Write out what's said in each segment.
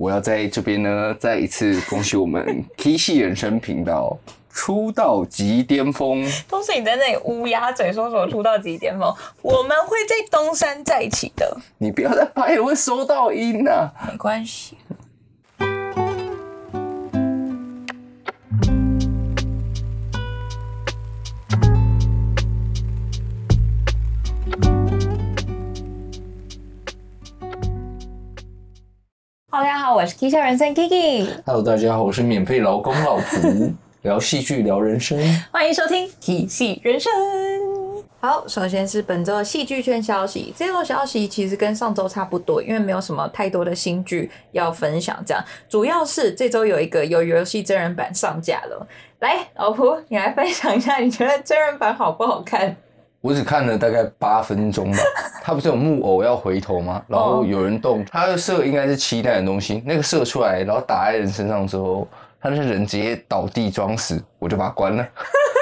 我要在这边呢，再一次恭喜我们 K 系人生频道出道即巅峰。都是你在那里乌鸦嘴说什么出道即巅峰，我们会在东山再起的，你不要再拍了，会收到音啊！没关系。好，我是 K 笑人生 Kiki，Hello，大家好，我是免费劳工老胡，聊戏剧聊人生。欢迎收听 K 系人生。好，首先是本周的戏剧圈消息。这周消息其实跟上周差不多，因为没有什么太多的新剧要分享。这样，主要是这周有一个鱿鱼游戏真人版上架了。来，老婆，你来分享一下，你觉得真人版好不好看？我只看了大概八分钟吧。他不是有木偶要回头吗？然后有人动，他的射应该是期待的东西，那个射出来，然后打在人身上之后，他那些人直接倒地装死，我就把它关了。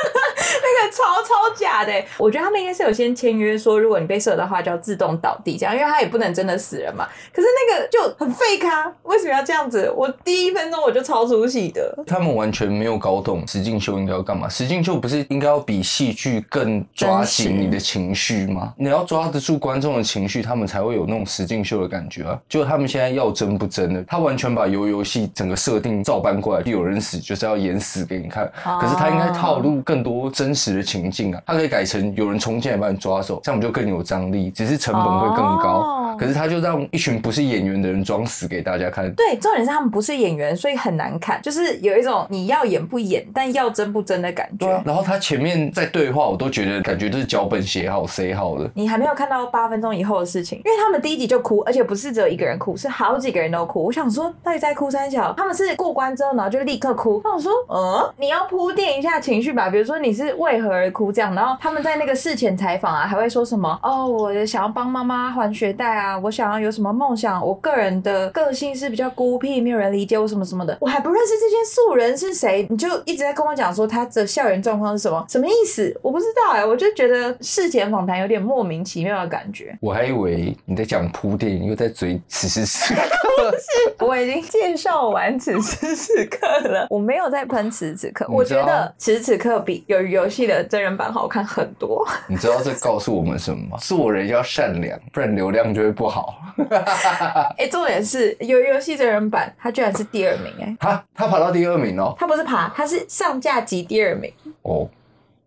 那个超超假的欸，我觉得他们应该是有先签约说，如果你被射的话，就要自动倒地这样，因为他也不能真的死人嘛。可是那个就很废咖，为什么要这样子？我第一分钟我就超出戏的。他们完全没有搞懂实境秀应该要干嘛。实境秀不是应该要比戏剧更抓紧你的情绪吗？你要抓得住观众的情绪，他们才会有那种实境秀的感觉啊。就他们现在要真不真的，他完全把游游戏整个设定照搬过来，有人死就是要演死给你看。哦可是他应该套路更多真实的情境啊，它可以改成有人冲进来把你抓走，这样我们就更有张力，只是成本会更高。可是他就让一群不是演员的人装死给大家看。对，重点是他们不是演员，所以很难看，就是有一种你要演不演，但要真不真的感觉。对啊，然后他前面在对话，我都觉得感觉就是脚本写好、塞好的。你还没有看到八分钟以后的事情，因为他们第一集就哭，而且不是只有一个人哭，是好几个人都哭。我想说，到底在哭三小？他们是过关之后，然后就立刻哭。那我说，嗯，你要铺垫一下情绪吧，比如说你是为何而哭这样。然后他们在那个事前采访啊，还会说什么？哦，我想要帮妈妈还学贷啊，我想要有什么梦想？我个人的个性是比较孤僻，没有人理解我什么什么的。我还不认识这些素人是谁，你就一直在跟我讲说他的校园状况是什么，什么意思？我不知道哎、我就觉得事前访谈有点莫名其妙的感觉。我还以为你在讲铺垫，又在嘴此时此刻。不是我已经介绍完此时此刻了，我没有在喷此时此刻。我觉得此时此刻比有游戏的真人版好看很多。你知道这告诉我们什么吗？做人要善良，不然流量就会不好。哎、重点是有游戏真人版，他居然是第二名哎、他他爬到第二名哦。他不是爬，他是上架级第二名。哦，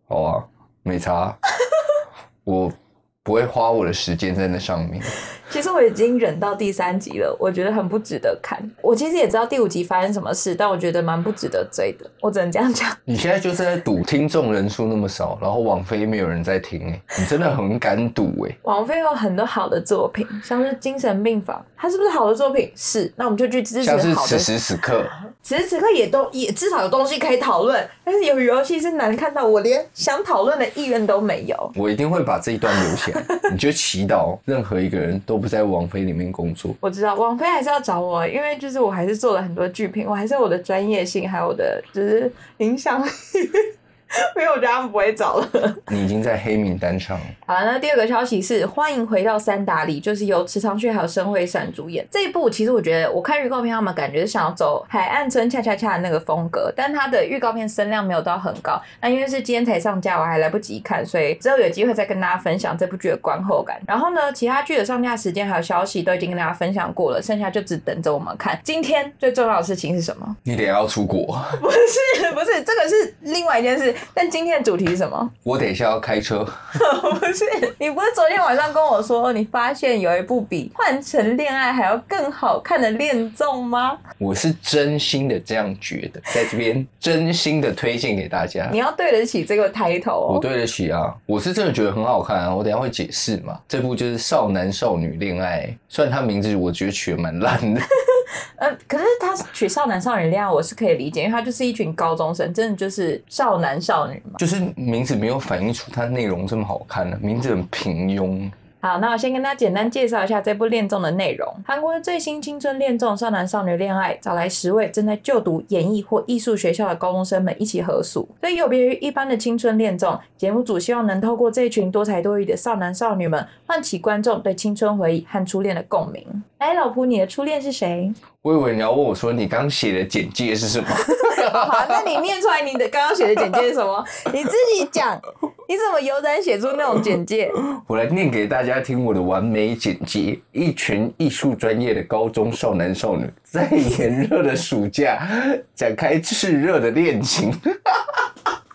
好啊，没差。我不会花我的时间在那上面。其实我已经忍到第三集了，我觉得很不值得看。我其实也知道第五集发生什么事，但我觉得蛮不值得追的。我只能这样讲。你现在就是在赌听众人数那么少，然后王菲没有人在听哎，你真的很敢赌哎。王菲有很多好的作品，像是《精神病房》，它是不是好的作品？是，那我们就去支持像是此时此刻，此时此刻也都也至少有东西可以讨论，但是有游戏是难看到我连想讨论的意愿都没有。我一定会把这一段留起来。你就祈祷任何一个人都不在王菲里面工作。我知道王菲还是要找我，因为就是我还是做了很多剧评，我还是有我的专业性，还有我的就是影响力。没有，我觉得他们不会找了。你已经在黑名单上了。好了，那第二个消息是欢迎回到三打里，就是由池昌旭还有申惠善主演这一部。其实我觉得我看预告片，他们感觉是想要走海岸村恰恰恰的那个风格，但它的预告片声量没有到很高。那因为是今天才上架，我还来不及看，所以之后有机会再跟大家分享这部剧的观后感。然后呢，其他剧的上架时间还有消息都已经跟大家分享过了，剩下就只等着我们看。今天最重要的事情是什么？你得要出国，不是，不是，这个是另外一件事。但今天的主题是什么？我等一下要开车。不是，你不是昨天晚上跟我说，你发现有一部比《换成恋爱》还要更好看的恋综吗？我是真心的这样觉得，在这边真心的推荐给大家你。要对得起这个 title 哦。我对得起啊，我是真的觉得很好看啊，我等一下会解释嘛。这部就是少男少女恋爱，虽然它名字我觉得取得蛮烂的，呃，可是他取少男少女恋爱，我是可以理解，因为他就是一群高中生，真的就是少男少女嘛。就是名字没有反映出他内容这么好看的、名字很平庸。好，那我先跟大家简单介绍一下这部恋综的内容。韩国的最新青春恋综《少男少女恋爱》，找来十位正在就读演艺或艺术学校的高中生们一起合宿。所以有别于一般的青春恋综，节目组希望能透过这群多才多艺的少男少女们，唤起观众对青春回忆和初恋的共鸣。哎，老婆，你的初恋是谁？我以为你要问我说你刚写的简介是什么？好，那你念出来你的刚刚写的简介是什么？你自己讲，你怎么有胆写出那种简介？我来念给大家听我的完美简介：一群艺术专业的高中少男少女，在炎热的暑假展开炽热的恋情。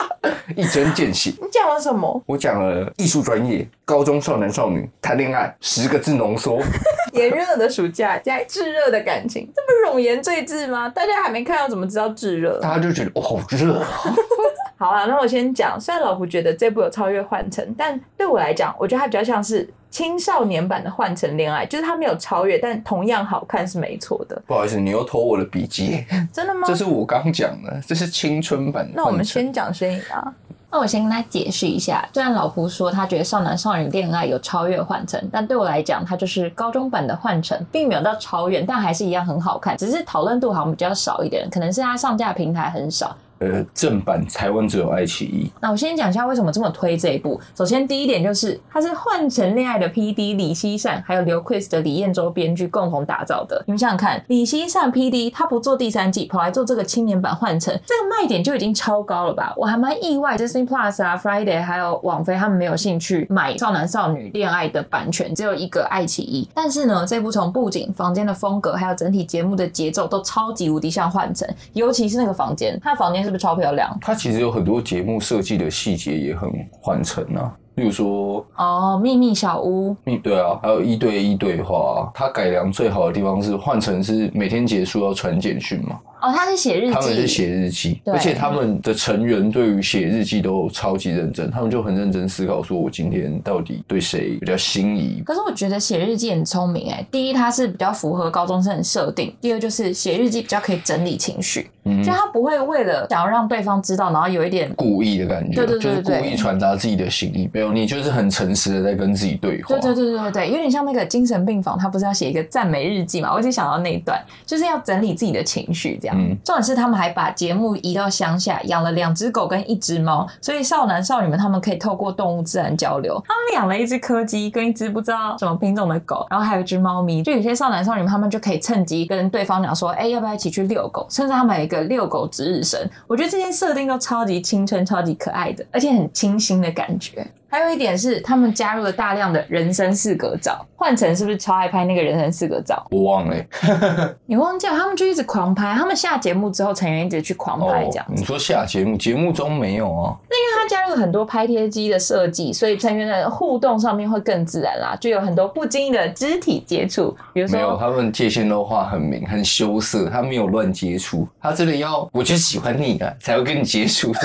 一针见血。你讲了什么？我讲了艺术专业、高中少男少女谈恋爱，十个字浓缩。炎热的暑假加炙热的感情，这不冗言赘字吗？大家还没看到，怎么知道炙热？大家就觉得哦，好热。好啊，那我先讲。虽然老胡觉得这部有超越《幻城》，但对我来讲，我觉得它比较像是青少年版的《换乘恋爱》，就是它没有超越，但同样好看是没错的。不好意思，你又偷我的笔记。真的吗？这是我刚讲的，这是青春版。那我们先讲声音啊。那我先跟他解释一下，虽然老胡说他觉得少男少女恋爱有超越换乘，但对我来讲，它就是高中版的换乘，并没有到超越，但还是一样很好看，只是讨论度好像比较少一点，可能是它上架平台很少。呃，正版台湾只有爱奇艺。那我先讲一下为什么这么推这一部。首先，第一点就是它是换成恋爱的 P.D. 李希善，还有刘 Chris 的李彦洲编剧共同打造的。你们想想看，李希善 P.D. 他不做第三季，跑来做这个青年版换成，这个卖点就已经超高了吧？我还蛮意外，Disney Plus 啊、Friday 还有网飞他们没有兴趣买少男少女恋爱的版权，只有一个爱奇艺。但是呢，这部从布景、房间的风格，还有整体节目的节奏都超级无敌像换成，尤其是那个房间，他的房间。是不是超漂亮？它其实有很多节目设计的细节也很换乘啊，例如说哦，秘密小屋，秘对啊，还有一对一对话，它改良最好的地方是换成是每天结束要传简讯嘛。哦，他是写日记，他们是写日记，而且他们的成员对于写日记都超级认真，他们就很认真思考，说我今天到底对谁比较心仪。可是我觉得写日记很聪明哎，第一它是比较符合高中生的设定，第二就是写日记比较可以整理情绪，嗯就他不会为了想要让对方知道，然后有一点故意的感觉，对对对，就是故意传达自己的心意，没有，你就是很诚实的在跟自己对话。对对对对对，有点像那个精神病房，他不是要写一个赞美日记嘛？我就想到那一段，就是要整理自己的情绪，这样。重点是他。们还把节目移到乡下，养了两只狗跟一只猫，所以少男少女们他们可以透过动物自然交流。他们养了一只柯基跟一只不知道什么品种的狗，然后还有一只猫咪。就有些少男少女们他们就可以趁机跟对方讲说：“哎，要不要一起去遛狗？”甚至他们有一个遛狗值日生。我觉得这些设定都超级青春、超级可爱的，而且很清新的感觉。还有一点是，他们加入了大量的人生四格照。换成是不是超爱拍那个人生四格照？我忘了，你忘记了？他们就一直狂拍。他们下节目之后，成员一直去狂拍这样。你说下节目，节目中没有啊？那因为他加入了很多拍贴机的设计，所以成员的互动上面会更自然啦，就有很多不经意的肢体接触。比如说，没有，他们界限都画很明，很羞涩，他没有乱接触，他真的要，我就喜欢你啊，才会跟你接触。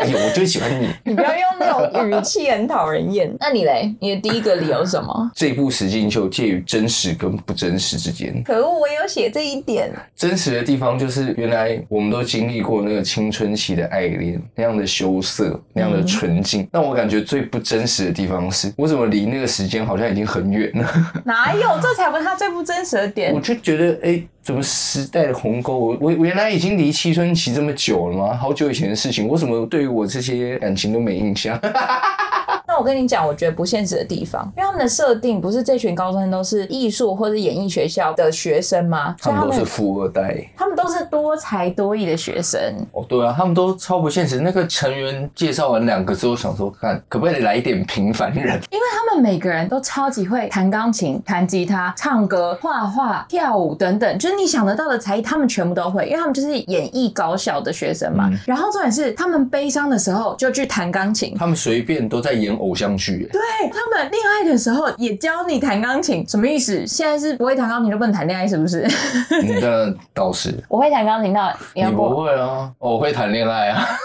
哎呦，我就喜欢你！你不要用那种语气，很讨人厌。那你嘞？你的第一个理由是什么？这部实境秀介于真实跟不真实之间。可恶，我有写这一点。真实的地方就是原来我们都经历过那个青春期的爱恋，那样的羞涩，那样的纯净。但我感觉最不真实的地方是，我怎么离那个时间好像已经很远了？哪有？这才不是他最不真实的点。我就觉得，哎。怎么时代的鸿沟？我我原来已经离青春期这么久了吗？好久以前的事情，我怎么对于我这些感情都没印象？那我跟你讲，我觉得不现实的地方，因为他们的设定不是这群高中生都是艺术或者演艺学校的学生吗？他们都是富二代，他们都是多才多艺的学生。哦，对啊，他们都超不现实。那个成员介绍完两个之后，想说看可不可以来一点平凡人，因为他们每个人都超级会弹钢琴、弹吉他、唱歌、画画、跳舞等等，就是你想得到的才艺，他们全部都会，因为他们就是演艺高校的学生嘛。然后重点是，他们悲伤的时候就去弹钢琴，他们随便都在演。偶像剧，对他们恋爱的时候也教你弹钢琴，什么意思？现在是不会弹钢琴就不能谈恋爱，是不是？你的导师，我会弹钢琴，那你不会啊？我会谈恋爱啊。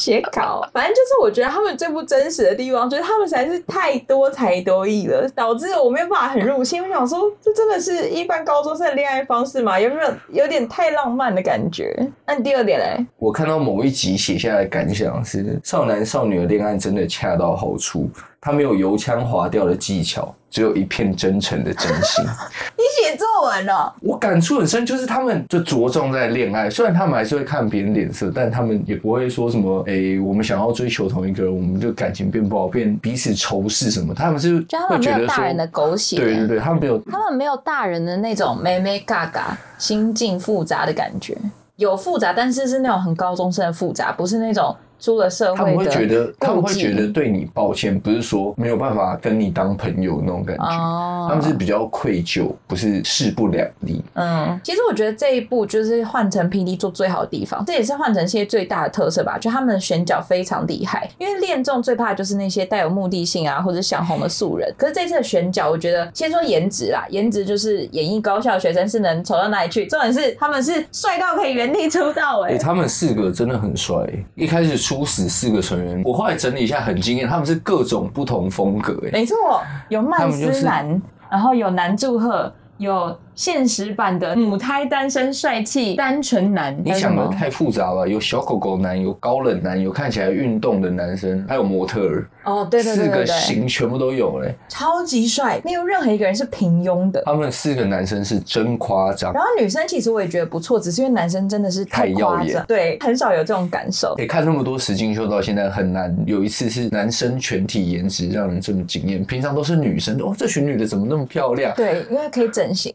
写稿，反正就是我觉得他们最不真实的地方，就是他们实在是太多才多艺了，导致我没有办法很入心。我想说，这真的是一般高中生的恋爱方式吗？有没有有点太浪漫的感觉？那第二点嘞，我看到某一集写下来的感想是：少男少女的恋爱真的恰到好处，他没有油腔滑调的技巧，只有一片真诚的真心。你写作文了？我感触很深，就是他们就着重在恋爱，虽然他们还是会看别人脸色，但他们也不会说什么，哎、我们想要追求同一个人，我们就感情变不好，变彼此仇视什么，他们是就他们没会觉得说有大人的狗血，对对对，他们没有他们没有大人的那种妹妹嘎嘎、心境复杂的感觉，有复杂，但是是那种很高中生的复杂，不是那种出了社会他们会觉得，他们会觉得对你抱歉，不是说没有办法跟你当朋友那种感觉，哦他们是比较愧疚，不是势不两立。嗯，其实我觉得这一步就是换成 PD 做最好的地方，这也是换成系列最大的特色吧。就他们的选角非常厉害，因为恋综最怕就是那些带有目的性啊或者想红的素人。可是这次的选角，我觉得先说颜值啦，颜值就是演艺高校学生是能丑到哪里去，重点是他们是帅到可以原地出道哎、哎、他们四个真的很帅、一开始初始四个成员，我后来整理一下很惊艳，他们是各种不同风格、哎，没错，有他曼们就是斯男，然后有南祝贺，有现实版的母胎单身帅气单纯男，你想的太复杂了，有小狗狗男，有高冷男，有看起来运动的男生，还有模特儿，哦，对对对四个型全部都有嘞、超级帅，没有任何一个人是平庸的。他们四个男生是真夸张。然后女生其实我也觉得不错，只是因为男生真的是太太耀眼对，很少有这种感受。看那么多实境秀到现在很难有一次是男生全体颜值让人这么惊艳，平常都是女生哦，这群女的怎么那么漂亮？对，因为可以整形。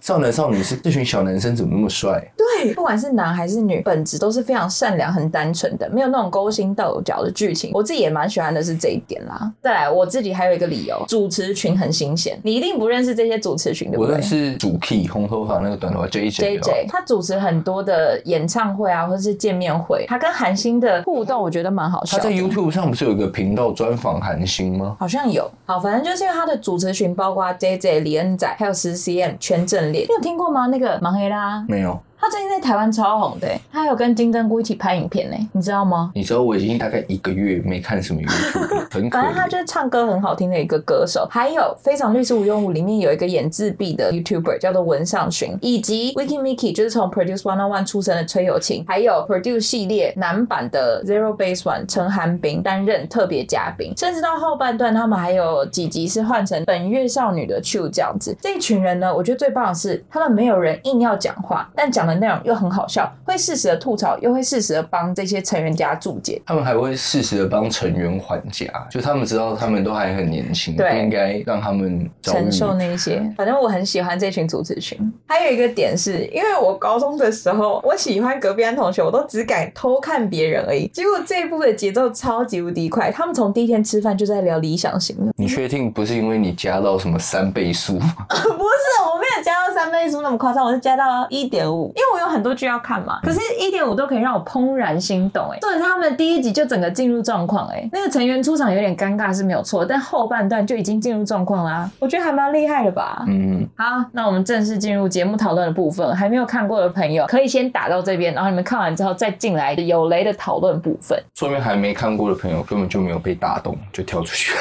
少男少女是这群小男生怎么那么帅？对，不管是男还是女，本质都是非常善良、很单纯的，没有那种勾心斗角的剧情。我自己也蛮喜欢的是这一点啦。再来，我自己还有一个理由，主持群很新鲜，你一定不认识这些主持群，对不对我认？识主 key 红头发那个短头发 J J J 他主持很多的演唱会啊，或者是见面会，他跟韩星的互动，我觉得蛮好笑。他在 YouTube 上不是有一个频道专访韩星吗？好像有，好，反正就是因为他的主持群包括 J J、李恩仔，还有十 CM 全正烈，你有听过吗？那个盲黑啦，没有。他最近在台湾超红的欸，他有跟金针菇一起拍影片呢，你知道吗？你知道我已经大概一个月没看什么 YouTube，很可反正他。就是唱歌很好听的一个歌手，还有《非常律师无用武》里面有一个演自闭的 YouTuber 叫做文尚勋，以及 Wiki Miki 就是从 Produce One on One 出身的崔友琴，还有 Produce 系列男版的 Zero Base One 陈寒冰担任特别嘉宾，甚至到后半段他们还有几集是换成本月少女的 Chu 这样子。这一群人呢，我觉得最棒的是他们没有人硬要讲话，但讲的内容又很好笑，会适时的吐槽，又会适时的帮这些成员家注解。他们还会适时的帮成员还价，就他们知道他们都还很年轻，不对应该让他们承受那些。反正我很喜欢这群主持群。还有一个点是，因为我高中的时候，我喜欢隔壁班同学，我都只敢偷看别人而已。结果这一部的节奏超级无敌快，他们从第一天吃饭就在聊理想型了。你确定不是因为你加到什么三倍速吗？不是，我没有加到三倍速那么夸张，我是加到一点五，因为我有很多剧要看嘛。可是，一点五都可以让我怦然心动、哎，重点是他们第一集就整个进入状况，哎，那个成员出场有点尴尬是没有错，但后半段就已经进入状况啦，我觉得还蛮厉害的吧。嗯，好，那我们正式进入节目讨论的部分。还没有看过的朋友，可以先打到这边，然后你们看完之后再进来有雷的讨论部分。说明还没看过的朋友根本就没有被打动，就跳出去。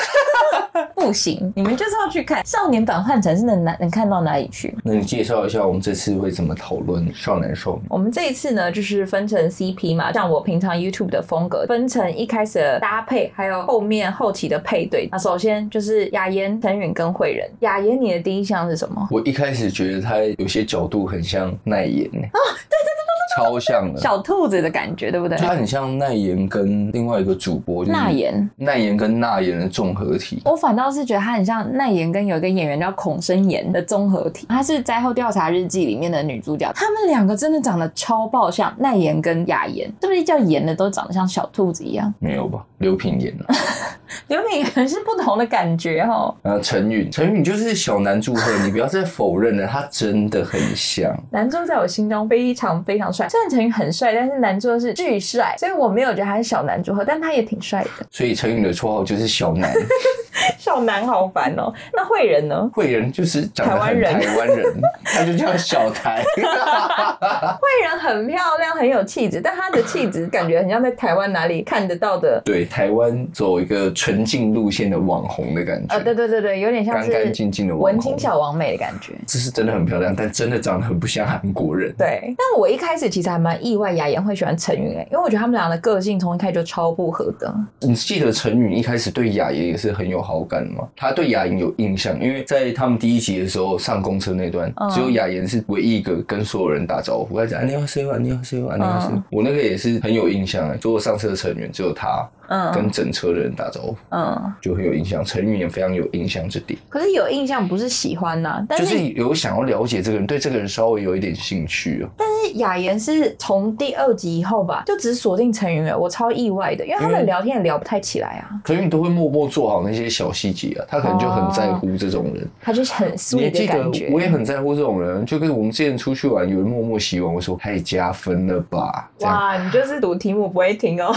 不行，你们就是要去看少年版幻城是能哪能看到哪里去？那你介绍一下我们这次会怎么讨论少男少女？我们这一次呢，就是分成 CP 嘛，像我平常 YouTube 的风格，分成一开始的搭配，还有后面后期的配对。那首先就是雅妍、陈允跟慧仁。雅妍，你的第一项是什么？我一开始觉得他有些角度很像奈妍呢、啊，对对对对，超像的。小兔子的感觉，对不对？他很像奈妍跟另外一个主播，就是纳言。奈妍跟奈妍的综合体。我反倒是觉得他很像奈妍跟有一个演员叫孔生妍的综合体，她是《灾后调查日记》里面的女主角，他们两个真的长得超爆像，奈妍跟雅妍，是不是叫妍的都长得像小兔子一样？没有吧？刘品言啊，刘品言是不同的感觉哦。呃陈允，陈允就是小男祝贺，你不要再否认了，他真的很像。南柱在我心中非常非常帅，虽然陈允很帅，但是南柱是巨帅，所以我没有觉得他是小男祝贺，但他也挺帅的。所以陈允的绰号就是小男，小男好烦哦。那惠仁呢？惠仁就是台湾人台湾人，他就叫小台。惠仁很漂亮，很有气质，但他的气质感觉很像在台湾哪里看得到的。对，台湾走一个纯净路线的网红的感觉。呃，对对对对，有点像是干干净净的文青小王美的感觉。这是真的很漂亮，但真的长得很不像韩国人。对，但我一开始其实还蛮意外，雅妍会喜欢陈允诶，因为我觉得他们俩的个性从一开始就超不合的。你记得陈允一开始对雅妍也是很有好感吗？他对雅妍有印象，因为在他们第一集的时候上公车那段，嗯只有雅妍是唯一一个跟所有人打招呼，他讲安妮好妮好 C 安妮好 C。嗯我那个也是很有印象诶，所有上车的成员只有他嗯跟整车的人打招呼，嗯，就很有印象。陈允也非常有印象这点，可是有印象不是喜欢呐、但就是是有想要了解这个人，对这个人稍微有一点兴趣哦。雅妍是从第二集以后吧，就只锁定陈允了，我超意外的，因为他们聊天也聊不太起来啊，陈允都会默默做好那些小细节啊，他可能就很在乎这种人。他就是很你 sweet 的感觉。，我也很在乎这种人，就跟我们之前出去玩，有人默默洗碗，我说太加分了吧？哇，你就是读题目不会听哦。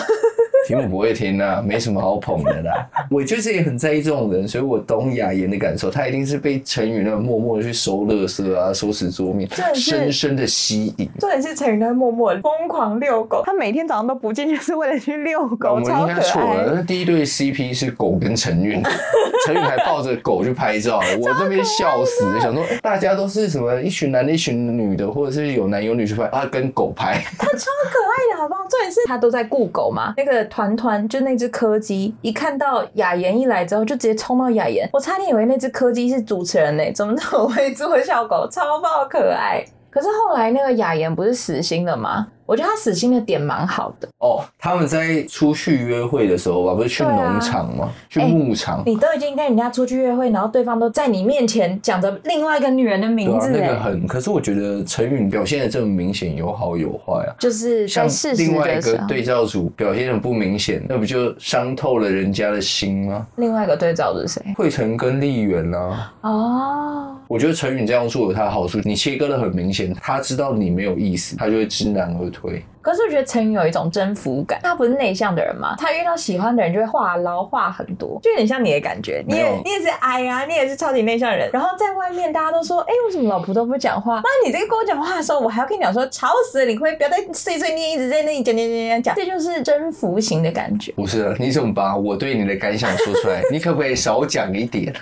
题目不会听啊，没什么好捧的啦。我就是也很在意这种人，所以我懂雅妍的感受。他一定是被陈宇那种默默的去收垃圾啊、收拾桌面，深深的吸引。重点是陈宇在默默地疯狂遛狗，他每天早上都不见，就是为了去遛狗我，们应该错了，那第一对 CP 是狗跟陈韵，陈韵还抱着狗去拍照，我那边笑死了，想说哎大家都是什么一群男的、一群女的，或者是有男有女去拍，他跟狗拍，他超可爱的，好不好？重点是他都在顾狗嘛。那个团团团就那只柯基，一看到雅妍一来之后，就直接冲到雅妍，我差点以为那只柯基是主持人呢、怎么那么会做效果，超爆可爱。可是后来那个雅妍不是死心了吗？我觉得他死心的点蛮好的。哦，他们在出去约会的时候吧，不是去农场吗？去哎牧场。你都已经跟人家出去约会，然后对方都在你面前讲着另外一个女人的名字、哎、那个很，可是我觉得陈允表现的这么明显，有好有坏啊。就是在像事实另外一个对照组表现的不明显，那不就伤透了人家的心吗？另外一个对照是谁？惠成跟丽媛啊，哦，我觉得陈允这样做有他的好处，你切割的很明显，他知道你没有意思，他就会知难而退。可是我觉得陈宇有一种征服感，他不是内向的人嘛，他遇到喜欢的人就会话唠话很多，就有点像你的感觉。你也你也是 I 啊，你也是超级内向的人。然后在外面大家都说，哎、为什么老婆都不讲话？那，你这个跟我讲话的时候，我还要跟你讲说，吵死了，你可不可以不要再碎碎念，一直在那里讲讲讲讲讲，这就是征服型的感觉。不是啊，你怎么把我对你的感想说出来？你可不可以少讲一点？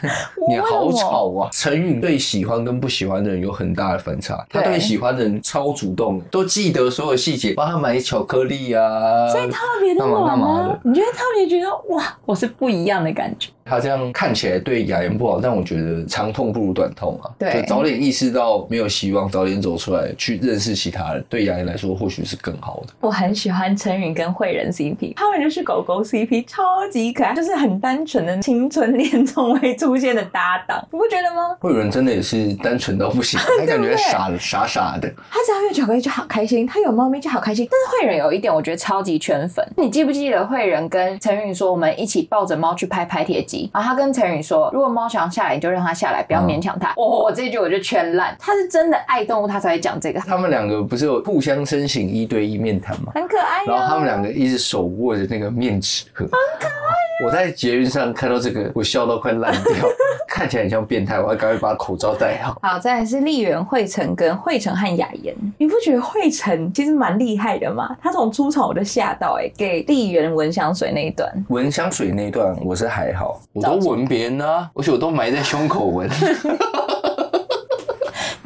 你好吵啊！陈云对喜欢跟不喜欢的人有很大的反差，他对对喜欢的人超主动，都记得所有细节，帮他买巧克力啊，所以特别的暖啊，你就会特别觉得哇，我是不一样的感觉。他这样看起来对雅妍不好，但我觉得长痛不如短痛啊。对就早点意识到没有希望，早点走出来去认识其他人，对雅妍来说或许是更好的。我很喜欢陈允跟慧仁 CP，他们就是狗狗 CP，超级可爱，就是很单纯的青春恋综未出现的搭档，你不觉得吗？慧仁真的也是单纯到不行，他感觉傻傻傻的。他只要有巧克力就好开心，他有猫咪就好开心。但是慧仁有一点，我觉得超级圈粉。你记不记得慧仁跟陈允说，我们一起抱着猫去拍拍铁机，然后他跟陈宇说，如果猫想下来，你就让它下来，不要勉强它。哦，我这一句我就圈烂，他是真的爱动物，他才会讲这个，他们两个不是有互相申请一对一面谈吗？很可爱、哦。然后他们两个一直手握着那个面纸盒，很可爱。我在捷运上看到这个，我笑到快烂掉，看起来很像变态，我要赶快把口罩戴好。好，再来是丽媛、惠成跟惠成和雅妍。你不觉得惠成其实蛮厉害的吗？他从出场我就吓到哎、给丽媛闻香水那一段，闻香水那一段我是还好，我都闻别人的、而且我都埋在胸口闻，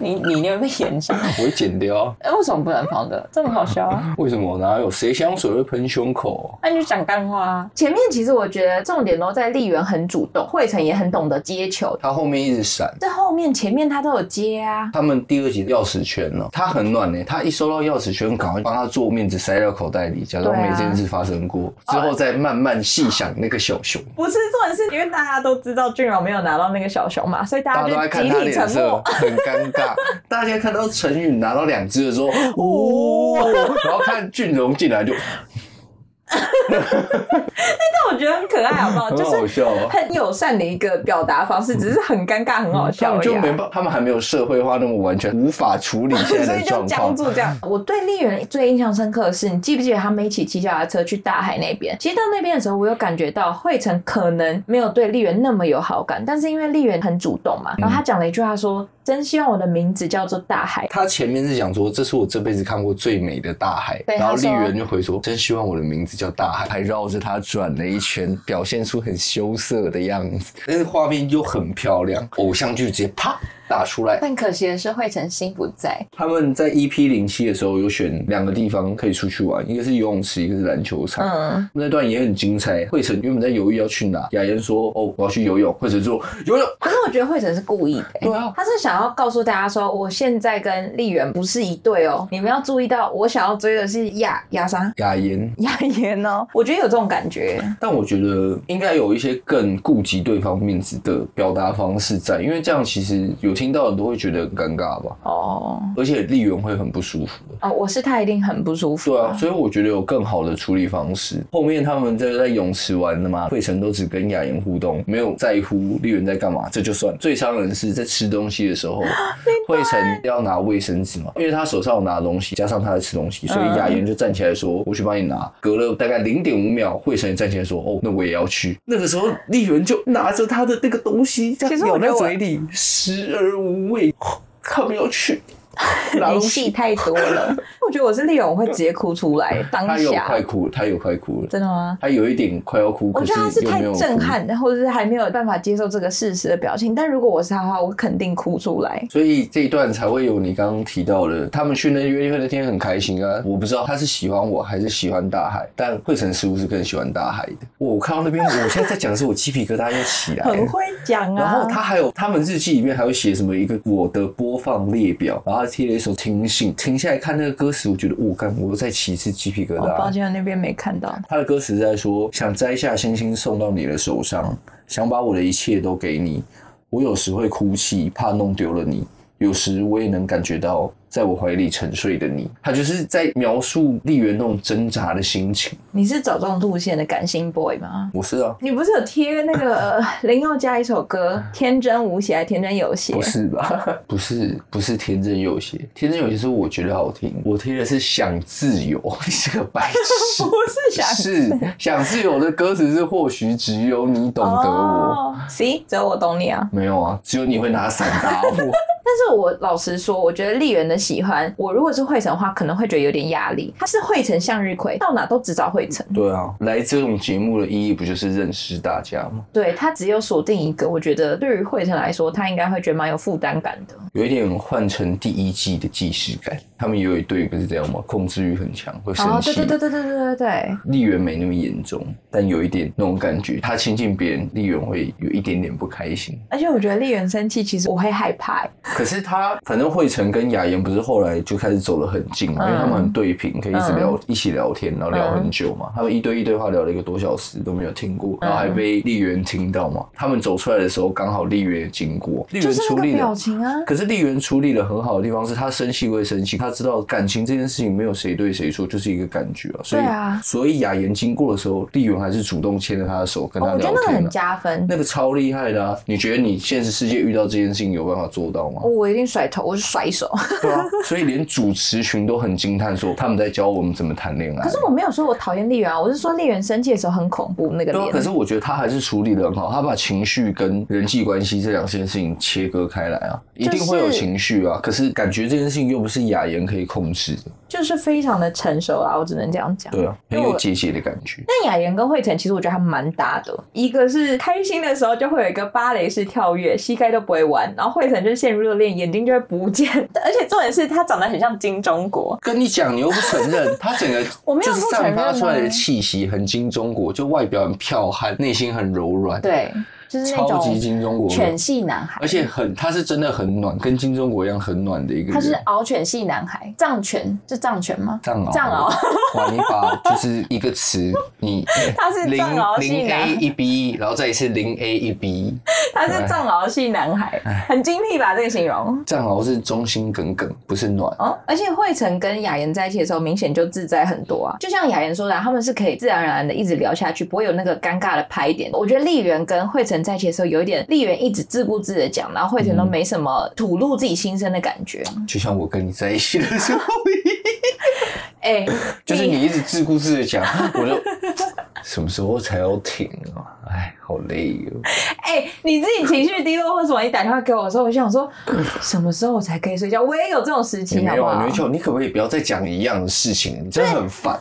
你你你会被延上？我会剪掉。哎、为什么不能放的？这么好笑啊！为什么？哪有谁香水会喷胸口？那你就讲干话啊！前面其实我觉得重点都在丽媛很主动，惠成也很懂得接球。他后面一直闪。在后面前面他都有接啊，他们第二集钥匙圈呢、他很暖呢、他一收到钥匙圈，赶快帮他做面子塞到口袋里，假装没这件事发生过，之后再慢慢细想那个小熊。不是重点是因为大家都知道俊荣没有拿到那个小熊嘛，所以大大家就集在看他脸体沉默色，。很尴尬。大家看到陈宇拿到两只的时候，哦，然后看俊荣进来就，但我觉得很可爱，好不好？很就是好笑啊。很友善的一个表达方式，只是很尴尬，很好笑而已啊。们就没办，他们还没有社会化那么完全，无法处理现在所的以就僵状况。住这样。我对丽媛最印象深刻的是，你记不记得他们一起骑脚踏车去大海那边？其实到那边的时候，我有感觉到惠成可能没有对丽媛那么有好感，但是因为丽媛很主动嘛，然后他讲了一句话说：“真希望我的名字叫做大海。”他前面是讲说，这是我这辈子看过最美的大海，然后丽媛就回说，真希望我的名字叫大海，还绕着他转了一圈，表现出很羞涩的样子，但是画面又很漂亮，偶像剧直接啪打出来。但可惜的是，惠成心不在。他们在 EP 零七的时候有选两个地方可以出去玩，一个是游泳池，一个是篮球场。嗯，那段也很精彩。惠成原本在犹豫要去哪，雅妍说：“哦，我要去游泳。”惠成说：“游泳。可是我觉得惠成是故意的、欸，对啊他是想要告诉大家说，我现在跟丽媛不是一对哦，你们要注意到，我想要追的是雅雅啥”雅妍，雅妍哦，我觉得有这种感觉。但我觉得应该有一些更顾及对方面子的表达方式在，因为这样其实有听到的都会觉得很尴尬吧，哦而且丽媛会很不舒服。哦，我是他一定很不舒服。对啊，所以我觉得有更好的处理方式。后面他们在在泳池玩的嘛，惠成都只跟雅妍互动，没有在乎丽媛在干嘛，这就算。最伤人是在吃东西的时候，惠成要拿卫生纸嘛，因为他手上有拿东西，加上他在吃东西，所以雅妍就站起来说：“我去帮你拿。”隔了大概零点五秒，惠成也站起来说：“哦，那我也要去。”那个时候，丽媛就拿着他的那个东西，这其样咬在嘴里，食而而无畏他们要去。去。拿你东西，戏太多了，我觉得我是丽媛，我会直接哭出来，当他有下快哭了，他有快哭了。真的吗？他有一点快要哭，我觉得他是太震。撼，或者是还没有办法接受这个事实的表情。但如果我是他的话，我肯定哭出来。所以这一段才会有你刚刚提到的，他们去那约会那天很开心啊。我不知道他是喜欢我还是喜欢大海，但惠成似乎是更喜欢大海的。我看到那边，我现在在讲的是我鸡皮疙瘩又起来了。很会讲啊，然后他还有他们日记里面还会写什么一个我的播放列表，然后他贴了一首听信，停下来看那个歌词，我觉得我干，我又再起一次鸡皮疙瘩，抱瘩。歉，那边没看到。他的歌词在说：想摘下星星送到你的手上，想把我的一切都给你。我有时会哭泣，怕弄丢了你；有时我也能感觉到，在我怀里沉睡的你。他就是在描述丽媛那种挣扎的心情。你是走这种路线的感性 boy 吗？我是啊，你不是有贴那个呃林宥嘉一首歌《天真无邪》还天真有邪不？是吧？不是，不是天真有邪，天真有邪是我觉得好听，我贴的是想自由。你是个白痴。不是想是想自由的歌词是或许只有你懂得我。哦，C，只有我懂你啊。没有啊，只有你会拿伞打我。但是我老实说，我觉得丽媛的喜欢，我如果是惠成的话，可能会觉得有点压力。他是惠成向日葵，到哪都只找惠成。对啊，来这种节目的意义不就是认识大家吗？对他只有锁定一个，我觉得对于惠成来说，他应该会觉得蛮有负担感的。有一点换成第一季的既视感。他们也有一对不是这样吗？控制欲很强，会生哦，气。对对对对对对对对，丽媛没那么严重，但有一点那种感觉，他亲近别人，丽媛会有一点点不开心。而且我觉得丽媛生气，其实我会害怕欸。可是他反正惠成跟雅妍不是后来就开始走得很近嘛，嗯因为他们很对频，可以一直聊、嗯一起聊天，然后聊很久嘛。他们一对一对话聊了一个多小时都没有听过，然后还被丽媛听到嘛。他们走出来的时候，刚好丽媛也经过，丽媛处理的表情啊，可是丽媛处理的很好的地方是，她生气归生气，她知道感情这件事情没有谁对谁错，就是一个感觉啊。所以，啊所以雅妍经过的时候，丽媛还是主动牵着她的手跟她聊天、得那个很啊。加分。那个超厉害的啊！你觉得你现实世界遇到这件事情有办法做到吗？我一定甩头，我是甩手。对啊，所以连主持群都很惊叹，说他们在教我们怎么谈恋爱可。是我没有说我讨厌丽媛啊，我是说丽媛生气的时候很恐怖那个对啊，可。是我觉得他还是处理的很好，他把情绪跟人际关系这两件事情切割开来啊，一定会有情绪啊。可是感觉这件事情又不是雅言可以控制的，就是非常的成熟啊，我只能这样讲。对啊，很有姐姐的感觉。那雅妍跟惠晨其实我觉得他们蛮搭的，一个是开心的时候就会有一个芭蕾式跳跃，膝盖都不会弯，然后惠晨就是陷入热恋，眼睛就会不见，而且重点是他长得很像金钟国，跟你讲，你又不承认，他整个 我没有就是不承认啊散发出来的气息很金钟国，就外表很剽悍，内心很柔软，对，就是那超级种金钟国的犬系男孩，而且很，他是真的很暖，跟金钟国一样很暖的一个人。他是獒犬系男孩，藏犬是藏犬吗？藏獒，藏獒，哇！你把就是一个词，你 他是零藏獒系零男 A 一 B，然后再一次零 A 一 B，他是藏獒系男孩，很精辟吧？这个形容。藏獒是忠心耿耿，不是暖。哦，而且惠成跟雅妍在一起的时候，明显就自在很多啊。就像雅妍说的，他们是可以自然而然的一直聊下去，不会有那个尴尬的拍点。我觉得丽媛跟惠成在一起的时候，有一点丽媛一直自顾自的讲，然后惠成都没什么吐露自己心声的感觉。就像我跟你在一起的时候，哎、就是你一直自顾自的讲，我就什么时候才要停啊？哎，好累哦。哎、你自己情绪低落或什么，你打电话给我的时候，我就想说，什么时候我才可以睡觉？我也有这种时你期，好没有啊，不好牛？球，你可不可以不要再讲一样的事情？你真的很烦。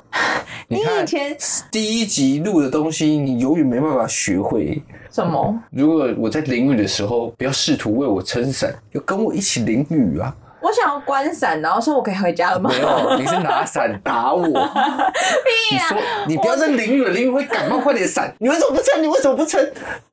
你以前第一集录的东西，你永远没办法学会。什么？如果我在淋雨的时候，不要试图为我撑伞，要跟我一起淋雨啊！我想要关伞，然后说我可以回家了吗？没有，你是拿伞打我。你说你不要再淋雨了，淋雨会感冒，快点伞！你为什么不撑？你为什么不撑？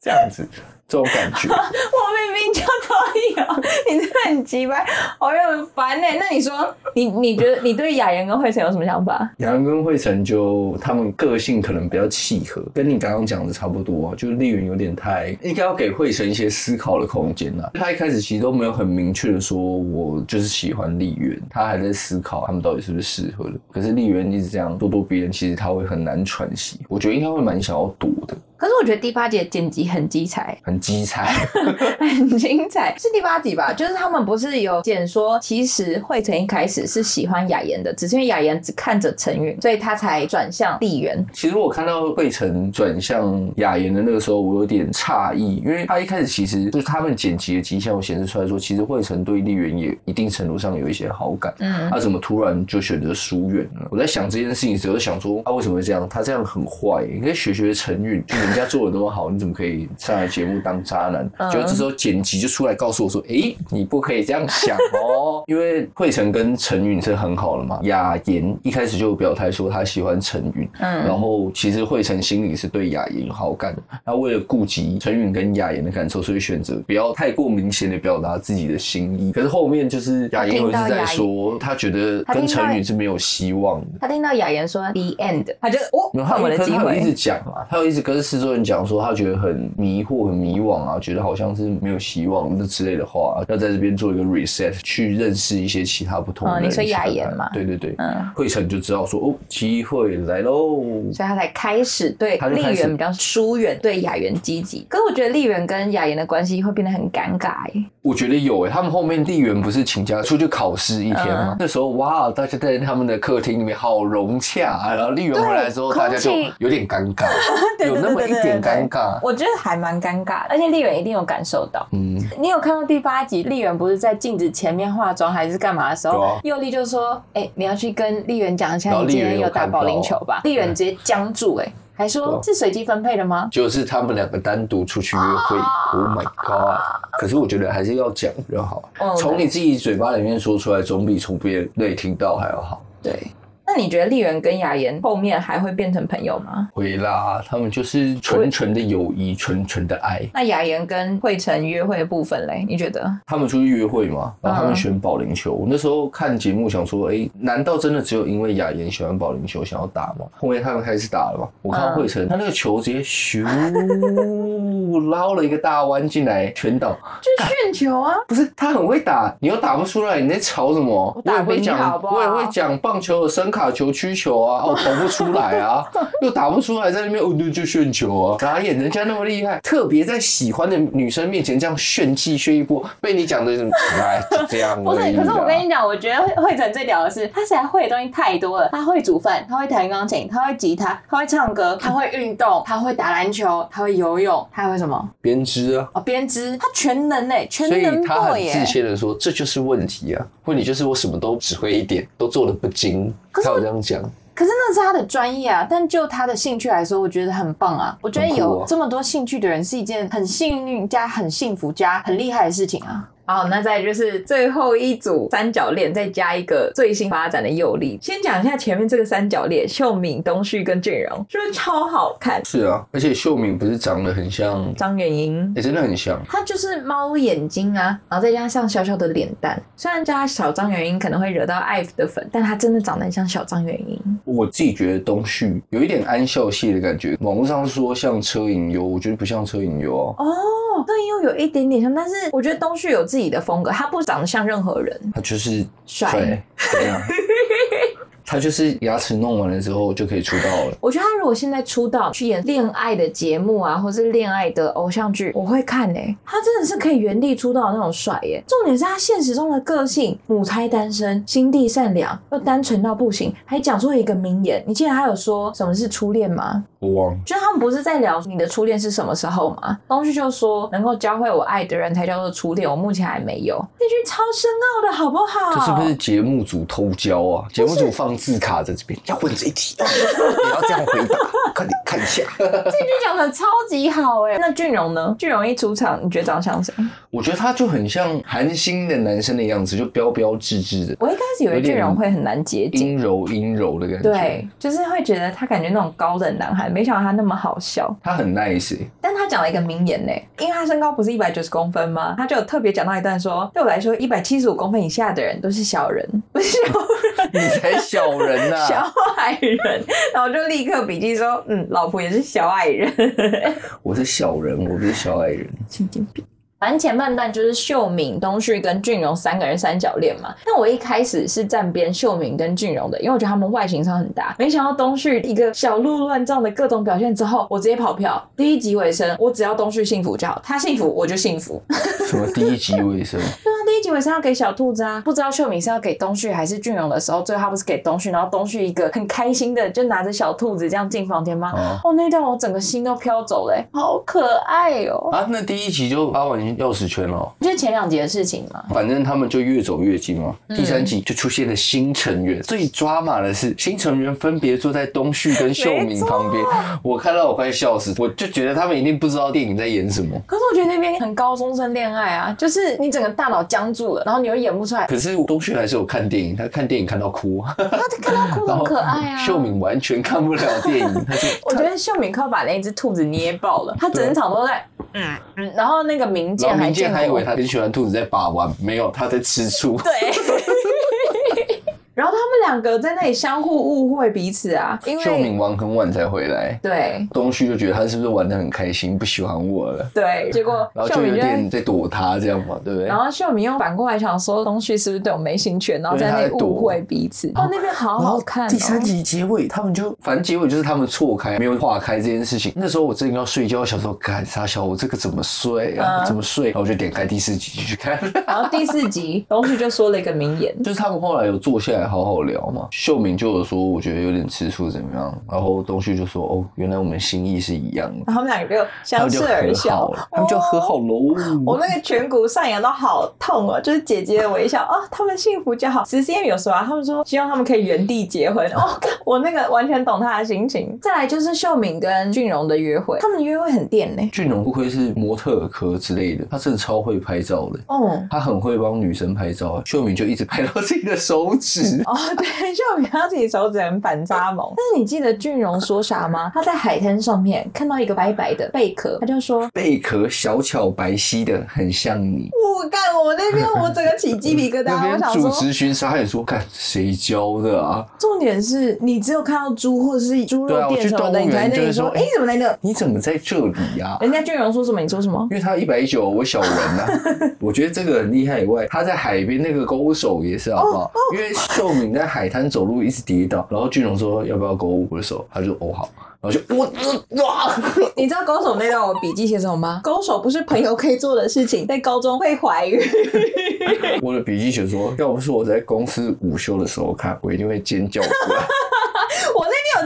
这样子，这种感觉。我明明就可以哦，你真的很奇怪，我又很烦呢。那你说，你你觉得你对雅妍跟惠成有什么想法？雅妍跟惠成就他们个性可能比较契合，跟你刚刚讲的差不多、啊，就是丽媛有点太应该要给惠成一些思考的空间啦。他一开始其实都没有很明确的说，我就是喜欢丽媛，他还在思考他们到底是不是适合的。可是丽媛一直这样咄咄逼人，其实他会很难喘息。我觉得应该会蛮想要躲的，可是我觉得第八集的剪辑很精彩，很精彩。很精彩，是第八集吧？就是他们不是有剪说，其实惠成一开始是喜欢雅妍的，只是因为雅妍只看着陈允，所以他才转向丽媛。其实我看到惠成转向雅妍的那个时候，我有点诧异，因为他一开始其实就是他们剪辑的迹象有显示出来说，其实惠成对丽媛也一定程度上有一些好感。嗯，他怎么突然就选择疏远了？我在想这件事情时，我想说，他为什么会这样？他这样很坏，你可以学学陈允，就人家做的多好，你怎么可以上来节目当渣男？嗯结果这时候剪辑就出来告诉我说，诶，你不可以这样想哦，因为惠成跟陈允是很好的嘛。雅妍一开始就表态说她喜欢陈允，嗯然后其实惠成心里是对雅妍有好感的，他为了顾及陈允跟雅妍的感受，所以选择不要太过明显的表达自己的心意。可是后面就是雅妍有一直在说，她觉得跟陈允是没有希望的。他听到雅妍说 the end，他就哦有，他换我的机可是他有一直。讲嘛，他有一直跟制 作人讲说，他觉得很迷惑、很迷惘啊，觉得好像是没有希望那之类的话，要在这边做一个 reset，去认识一些其他不同的人。哦你说雅妍嘛对对对，嗯惠成就知道说哦，机会来喽。所以他才开始对丽媛比较疏远，对雅媛积极。可是我觉得丽媛跟雅妍的关系会变得很尴尬哎。我觉得有诶、他们后面丽媛不是请假出去考试一天吗？嗯那时候哇，大家在他们的客厅里面好融洽、啊，然后丽媛回来之后，大家就有点尴尬，对有那么一点尴尬。我觉得还蛮尴尬，而且丽媛一定有感受到。嗯，你有看到第八集，丽媛不是在镜子前面化妆还是干嘛的时候佑丽就说：“哎、你要去跟丽媛讲一下，今天有有打保龄球吧？”丽媛直接僵住、哎，还说是随机分配的吗？就是他们两个单独出去约会、o h my god！可是我觉得还是要讲比较好嗯，从你自己嘴巴里面说出来，总比从别人那里听到还要好。对。那你觉得丽媛跟雅妍后面还会变成朋友吗？会啦，他们就是纯纯的友谊，纯纯的爱。那雅妍跟惠成约会的部分嘞，你觉得？他们出去约会嘛，然后他们嗯选保龄球。我那时候看节目想说，哎、难道真的只有因为雅妍喜欢保龄球想要打吗？后面他们开始打了嘛，我看惠成，他那个球直接咻 捞了一个大弯进来，全倒。就炫球啊！不是他很会打，你又打不出来，你在吵什么？我也会讲，我也会讲棒球的声卡球、曲球啊，哦，投不出来啊，又打不出来，在那边哦，那就炫球啊，眨眼，人家那么厉害，特别在喜欢的女生面前这样炫技炫一波，被你讲的怎么？哎，就这样不是，可是我跟你讲，我觉得惠惠成最屌的是，他现在会的东西太多了。他会煮饭，他会弹钢琴，他会吉他，他会唱歌，他会运动，他会打篮球，他会游泳，他还会什么？编织啊。哦，编织，他全能诶，全所以能他很自。信的说：“这就是问题啊，问题就是我什么都只会一点，都做的不精。”他有这样讲。可是那是他的专业啊，但就他的兴趣来说，我觉得很棒啊。我觉得有这么多兴趣的人是一件很幸运加很幸福加很厉害的事情啊。好，那再就是最后一组三角恋，再加一个最新发展的右力。先讲一下前面这个三角恋，秀敏、东旭跟俊荣，是不是超好看？是啊，而且秀敏不是长得很像，张元英也、真的很像。她就是猫眼睛啊，然后再加上小小的脸蛋。虽然叫她小张元英可能会惹到艾弗的粉，但她真的长得很像小张元英。我自己觉得东旭有一点安孝燮的感觉，网络上说像车银优，我觉得不像车银优哦。哦，哦，对，又有一点点像，但是我觉得东旭有自己的风格，他不长得像任何人，他就是帅对，对啊，他就是牙齿弄完了之后就可以出道了。我觉得他如果现在出道去演恋爱的节目啊，或是恋爱的偶像剧，我会看诶、他真的是可以原地出道的那种帅耶。重点是他现实中的个性，母胎单身，心地善良，又单纯到不行，还讲出了一个名言。你记得他有说什么是初恋吗？就他们不是在聊你的初恋是什么时候吗？东旭就说能够教会我爱的人才叫做初恋，我目前还没有。这句超深奥的好不好？这是不是节目组偷教啊？节目组放字卡在这边，要问这一题，你要这样回答，快点看一下。这句讲的超级好哎。那俊荣呢？俊荣一出场，你觉得长相谁？我觉得他就很像韩星的男生的样子，就标标致致的，我一开始以为俊荣会很难接近。阴柔阴柔的感觉。对，，就是会觉得他感觉那种高冷男孩，没想到他那么好笑。他很 nice，、欸、但他讲了一个名言呢，因为他身高不是一百九十公分吗？他就有特别讲到一段说，对我来说，一百七十五公分以下的人都是小人，不是小人，你才小人呐、小矮人。然后我就立刻笔记说，嗯，老婆也是小矮人。我是小人，我不是小矮人。神经病。反正前半段就是秀敏、东旭跟俊荣三个人三角恋嘛。那我一开始是站边秀敏跟俊荣的，因为我觉得他们外形上很搭。没想到东旭一个小鹿乱撞的各种表现之后，我直接跑票。第一集尾声，我只要东旭幸福就好，他幸福我就幸福。什么第一集卫生？对啊，第一集尾声要给小兔子啊，不知道秀敏是要给东旭还是俊荣的时候，最后他不是给东旭，然后东旭一个很开心的就拿着小兔子这样进房间吗？哦哦，那段我整个心都飘走了、欸好可爱哦、啊，那第一集就发完钥匙圈了。就是前两集的事情嘛。反正他们就越走越近嘛。嗯第三集就出现了新成员，最抓马的是新成员分别坐在东旭跟秀敏旁边，我看到我快笑死，我就觉得他们一定不知道电影在演什么。可是我觉得那边很高中生恋爱啊，就是你整个大脑僵住了，然后你又演不出来，可是东旭还是有看电影，他看电影看到哭，他看到哭得 很可爱啊。秀敏完全看不了电影，他就我觉得秀敏快把那只兔子捏爆了，他整场都在嗯嗯，然后那个明剑还见明剑还以为他很喜欢兔子在把玩，没有，他在吃醋。对。然后他们两个在那里相互误会彼此啊，因为秀敏玩很晚才回来，对东旭就觉得他是不是玩的很开心，不喜欢我了，对，结果 然后就有秀敏点在躲他这样嘛，对不对然？后秀敏又反过来想说，东旭是不是对我没兴趣？然后在那里误会彼此。哦，那边好好看、哦。第三集结尾，他们就反正结尾就是他们错开，没有化开这件事情。那时候我正要睡觉，想说，干啥小，我这个怎么睡啊？嗯怎么睡？然后我就点开第四集继续看。然后第四集，东旭就说了一个名言，就是他们后来有坐下来好好聊嘛。秀敏就有说，我觉得有点吃醋怎么样？然后东旭就说，哦，原来我们心意是一样的，然后他们两个就相视而笑了，，他们就和好喽。我那个颧骨上扬到好痛哦，就是姐姐的微笑哦，他们幸福就好。十 C M 有说啊，他们说希望他们可以原地结婚哦，我那个完全懂他的心情。再来就是秀敏跟俊荣的约会，他们的约会很电呢。俊荣不愧是模特科之类的，他真的超会拍照的。哦他很会帮女生拍照，秀敏就一直拍到自己的手指。哦，对，就比他自己手指很反差萌。但是你记得俊荣说啥吗？他在海滩上面看到一个白白的贝壳，他就说贝壳小巧白皙的，很像你。我干，我那边我整个起鸡皮疙瘩。我边主持巡查也说，看谁教的啊？重点是你只有看到猪或者是猪肉店什么的，动物你才那里说，哎、你怎么在那？你怎么在这里呀、人家俊荣说什么，你说什么？因为他一百九，我小文呐、我觉得这个很厉害以外，他在海边那个勾手也是好不好？因为 秀敏在海滩走路一直跌倒，然后俊荣说要不要勾我的手，他就哦好，然后就哇，你知道高手那段我笔记写什么吗？高手不是朋友可以做的事情，在高中会怀孕。我的笔记写说，要不是我在公司午休的时候看，我一定会尖叫出来。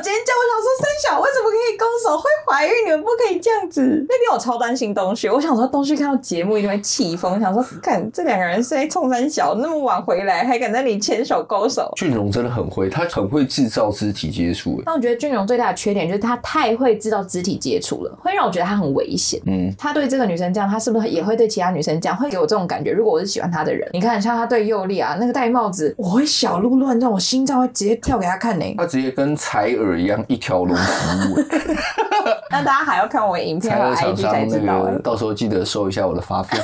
尖叫，我想说三小为什么可以勾手会怀孕？你们不可以这样子。那天我超担心东旭，我想说东旭看到节目一定会气疯，想说看这两个人是在冲三小，那么晚回来还敢在那里牵手勾手。俊荣真的很会，他很会制造肢体接触。但我觉得俊荣最大的缺点就是他太会制造肢体接触了，会让我觉得他很危险。嗯，他对这个女生这样，他是不是也会对其他女生这样？会给我这种感觉。如果我是喜欢他的人，你看像他对佑丽啊，那个戴帽子，我会小鹿乱撞，我心脏会直接跳给他看呢、他直接跟采耳一样一条龙服务。那大家还要看我的影片和采耳厂 IG 才知道、到时候记得收一下我的发票，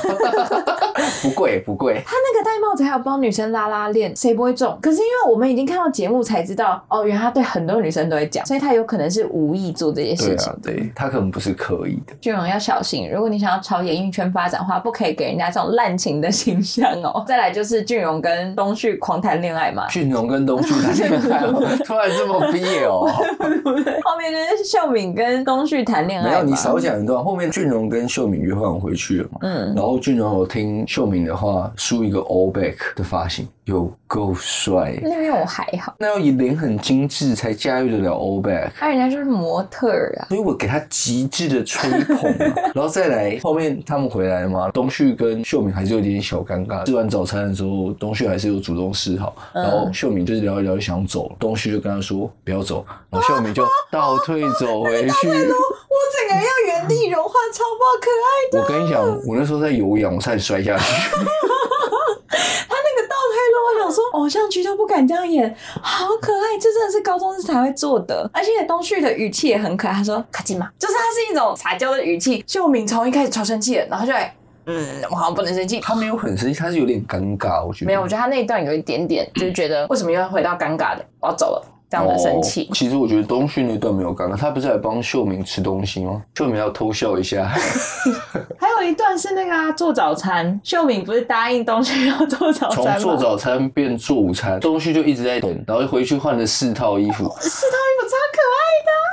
不贵不贵。他那个戴帽子还有帮女生拉拉链，谁不会中？可是因为我们已经看到节目才知道，哦，原来他对很多女生都会讲，所以他有可能是无意做这些事情啊。，对他可能不是刻意的。俊荣要小心，如果你想要朝演艺圈发展的话，不可以给人家这种滥情的形象哦。再来就是俊荣跟东旭狂谈恋爱嘛，俊荣跟东旭谈恋爱哦，突然这么逼哦。后面就是秀敏跟东旭谈恋爱。没有，你少讲一段。后面俊荣跟秀敏约会回去了嘛？嗯，然后俊荣有听秀敏的话，梳一个 all back 的发型，有够帅。那边我还好，那要以脸很精致才驾驭得了 all back。那人家就是模特儿啊。所以我给他极致的吹捧、啊，然后再来后面他们回来了嘛，东旭跟秀敏还是有点小尴尬。吃完早餐的时候，东旭还是有主动示好，然后秀敏就是聊一聊就想走了，东旭就跟他说不要走，然后秀敏就倒退走回去。我整个人要原地融化，超爆可爱我跟你讲，我那时候在有氧，我差点摔下去。我想说，偶像剧都不敢这样演，好可爱，这真的是高中生才会做的。而且东旭的语气也很可爱，他说“卡金嘛”，就是他是一种撒娇的语气。秀敏从一开始超生气的，然后就来，嗯，我好像不能生气。他没有很生气，他是有点尴尬，我觉得没有，我觉得他那一段有一点点，就是觉得为什么又要回到尴尬的，我要走了，这样的生气哦。其实我觉得东旭那段没有尴尬，他不是来帮秀敏吃东西吗？秀敏要偷笑一下。还有一段是那个啊，做早餐，秀敏不是答应东旭要做早餐吗？做早餐变做午餐，东旭就一直在等，然后回去换了四套衣服。四套衣服超可爱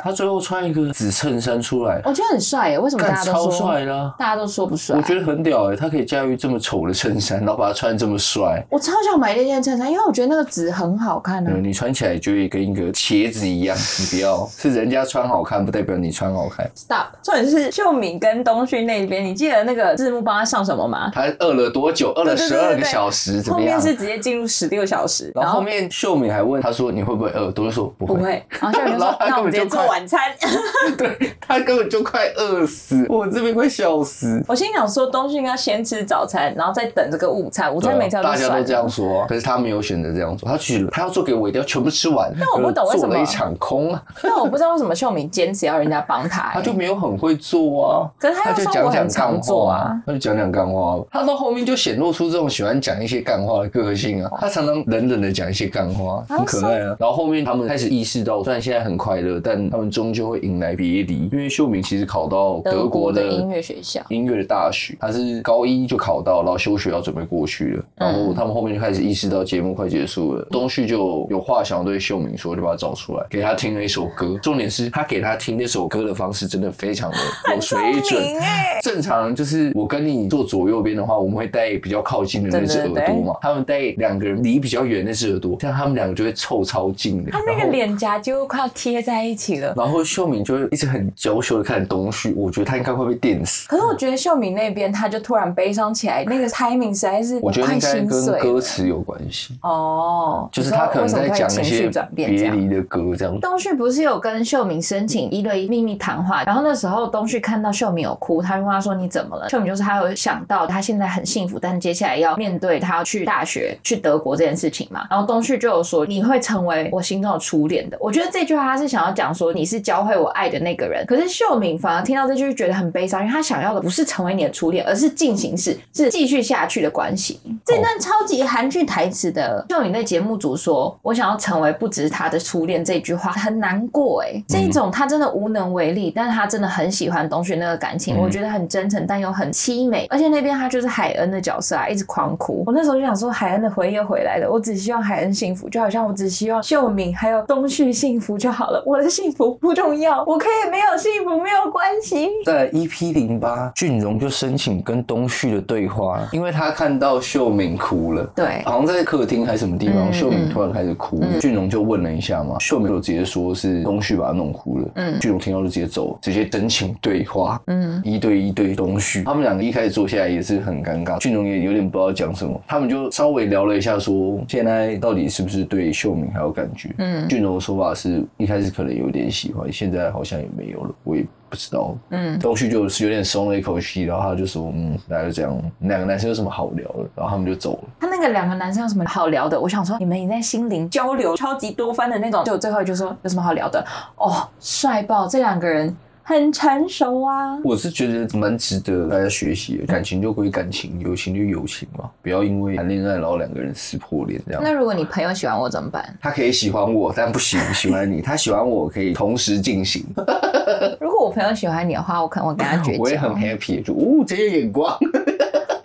他最后穿一个紫衬衫出来，，我觉得很帅耶。为什么大家都说帅啦！大家都说不帅？我觉得很屌哎、他可以驾驭这么丑的衬衫，然后把它穿得这么帅。我超想买那件衬衫，因为我觉得那个紫很好看啊。嗯，你穿起来就会跟一个茄子一样，你不要是人家穿好看，不代表你穿好看。Stop！重点是秀敏跟东旭那边，你记得那个字幕帮他上什么吗？他饿了多久？饿了十二个小时，怎么样？后面是直接进入十六小时，然后后面秀敏还问他说：“你会不会饿？”都是说不会。不会，然后秀敏就说 然后：“他那我们直接做晚餐。对他根本就快饿死，我这边快笑死。”我心想说，东旭应该先吃早餐，然后再等这个午餐。午餐没吃到就算大家都这样了。说、啊，可是他没有选择这样做，他去了，他要做给我一定要全部吃完。但我不懂为什么做了一场空啊，但我不知道为什么秀敏坚持要人家帮他、他就欸没有很会做啊。可是他就讲讲干话啊。，他就讲讲干话。他到后面就显露出这种喜欢讲一些干话的个性啊。他常常冷冷的讲一些干话，很可爱啊。然后后面他们开始意识到，虽然现在很快乐，但他们终究会迎来别离。因为秀敏其实考到德德国的音乐学校，音乐的大学，他是高一就考到，然后休学要准备过去了。然后他们后面就开始意识到节目快结束了，东旭就有话想要对秀敏说，就把他找出来，给他听了一首歌。重点是他给他听那首歌的方式真的非常的有水准。哎、正常就是我跟你坐左右边的话，我们会戴比较靠近的那只耳朵嘛，他们戴两个人离比较远那只耳朵，这样他们两个就会凑超近的。他那个脸颊几乎快要贴在一起了。然后秀敏就一直很娇羞的看东旭，我觉得他应该会被电死。可是我觉得秀敏那边，他就突然悲伤起来，那个 timing 实在是我觉得应该跟歌词有关系。哦，就是他可能在讲一些。别离的歌这样。东旭不是有跟秀敏申请一对一秘密谈话，然后那时候东旭看到秀敏有哭，他就问他说你怎么了？秀敏就是他有想到他现在很幸福，但接下来要面对他要去大学去德国这件事情嘛。然后东旭就有说你会成为我心中的初恋的。我觉得这句话他是想要讲说你是教会我爱的那个人，可是秀敏反而听到这句觉得很悲伤，因为她想要的不是成为你的初恋，而是进行式，是继续下去的关系。这段超级韩剧台词的秀敏对节目组说：“我想要成为不只是他的初恋。”这句话很难过哎，这一种他真的无能为力，但是他真的很喜欢东旭那个感情，嗯我觉得很真诚，但又很凄美。而且那边他就是海恩的角色啊，一直狂哭。我那时候就想说，海恩的回忆又回来了，我只希望海恩幸福，就好像我只希望秀敏还有东旭幸福就好了，我的幸福不重要，我可以没有幸福没有关系。在 EP 零八，俊荣就申请跟东旭的对话，因为他看到秀敏哭了。对，好像在客厅还是什么地方，嗯秀敏突然开始哭，俊荣就问了一下嘛，秀敏就直接说是东旭把他弄哭了，嗯。俊荣听到就直接走，直接申请对话，嗯，一对一对东旭，他们两个一开始坐下来也是很尴尬，俊荣也有点不知道讲什么，他们就稍微聊了一下说现在到底是不是对秀敏还有感觉，嗯。俊荣的说法是一开始可能有点喜欢，现在好像也没有了，我也不知道，嗯东旭就是有点松了一口气，然后他就说嗯，那就这样，两个男生有什么好聊的，然后他们就走了。他那个两个男生有什么好聊的？我想说，你们已经在心灵交流超级多番的那种，就最后就说有什么好聊的？哦，帅爆！这两个人很成熟啊。我是觉得蛮值得大家学习的，感情就归感情，友情就友情嘛，不要因为谈恋爱然后两个人撕破脸这样。那如果你朋友喜欢我怎么办？他可以喜欢我，但不行喜欢你。他喜欢我可以同时进行，如果我朋友喜欢你的话，我可能会跟他绝交。我也很 happy，就哦这些眼光。